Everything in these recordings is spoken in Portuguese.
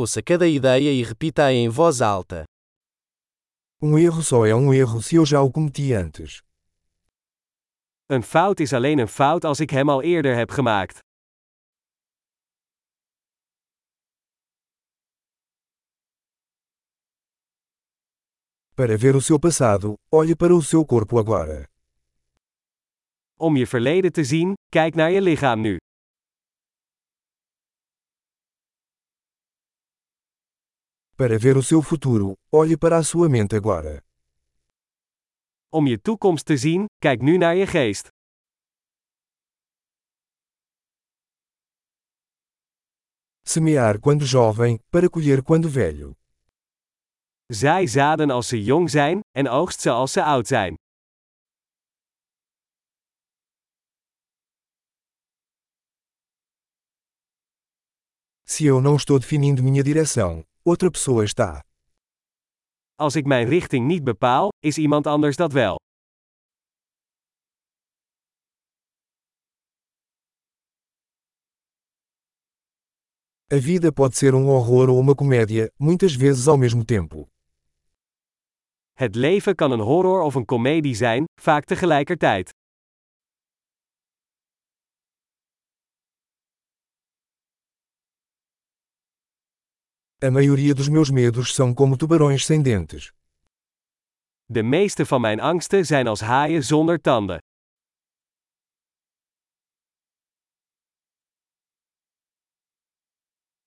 Ouça cada ideia e repita-a em voz alta. Um erro só é um erro se eu já o cometi antes. Een fout is alleen een fout als ik hem al eerder heb gemaakt. Para ver o seu passado, olhe para o seu corpo agora. Om je verleden te zien, kijk naar je lichaam nu. Para ver o seu futuro, olhe para a sua mente agora. Om je toekomst te zien, kijk nu naar je geest. Semear quando jovem, para colher quando velho. Zaai zaden als ze jong zijn, en oogst ze als ze oud zijn. Se eu não estou definindo minha direção, outra pessoa está. Als ik mijn richting niet bepaal, is iemand anders dat wel. A vida pode ser um horror ou uma comédia, muitas vezes ao mesmo tempo. Het leven kan een horror of een komedie zijn, vaak tegelijkertijd. A maioria dos meus medos são como tubarões sem dentes. De meeste van mijn angsten zijn als haaien zonder tanden.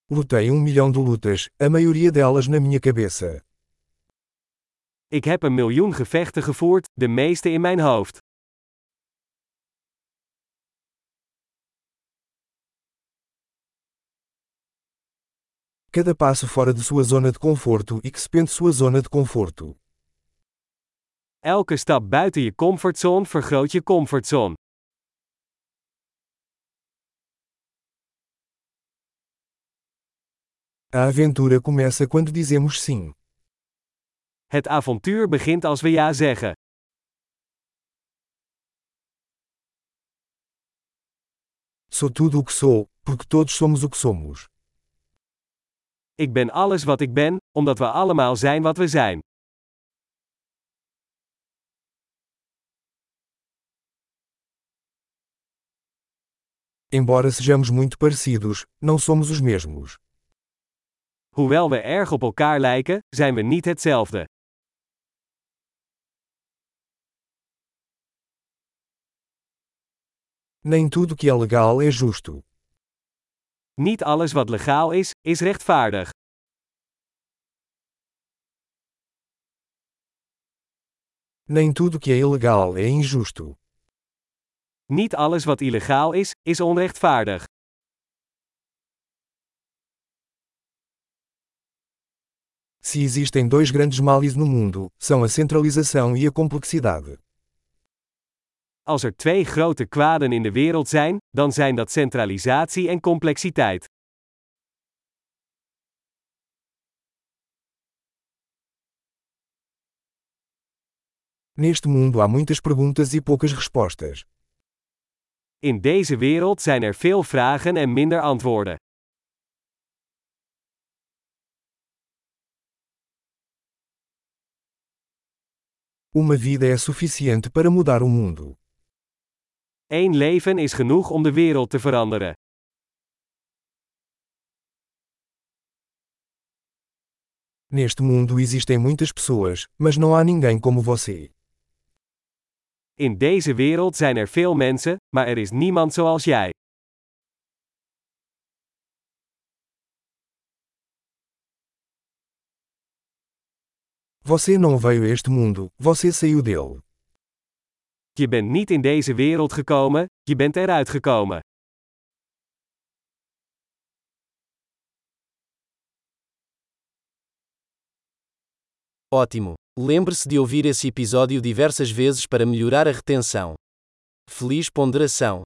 Lutei um milhão de lutas, a maioria delas na minha cabeça. Ik heb een miljoen gevechten gevoerd, de meeste in mijn hoofd. Cada passo fora de sua zona de conforto expande sua zona de conforto. Elke stap buiten je comfortzone vergroot je comfortzone. A aventura começa quando dizemos sim. Het avontuur begint als we ja zeggen. Sou tudo o que sou, porque todos somos o que somos. Ik ben alles wat ik ben, omdat we allemaal zijn wat we zijn. Embora sejamos muito parecidos, não somos os mesmos. Hoewel we erg op elkaar lijken, zijn we niet hetzelfde. Nem tudo que é legal é justo. Niet alles wat legaal is, is rechtvaardig. Nem tudo que é ilegal é injusto. Niet alles wat illegaal is, is onrechtvaardig. Se existem dois grandes males no mundo, são a centralização e a complexidade. Als er twee grote kwaden in de wereld zijn, dan zijn dat centralisatie en complexiteit. Neste mundo há muitas perguntas e poucas respostas. In deze wereld zijn er veel vragen en minder antwoorden. Uma vida é suficiente para mudar o mundo. Eén leven is genoeg om de wereld te veranderen. Neste mundo existem muitas pessoas, mas não há ninguém como você. In deze wereld zijn er veel mensen, maar er is niemand zoals jij. Você não veio a este mundo, você saiu dele. Je bent niet in deze wereld gekomen, je bent eruit gekomen. Ótimo! Lembre-se de ouvir esse episódio diversas vezes para melhorar a retenção. Feliz ponderação!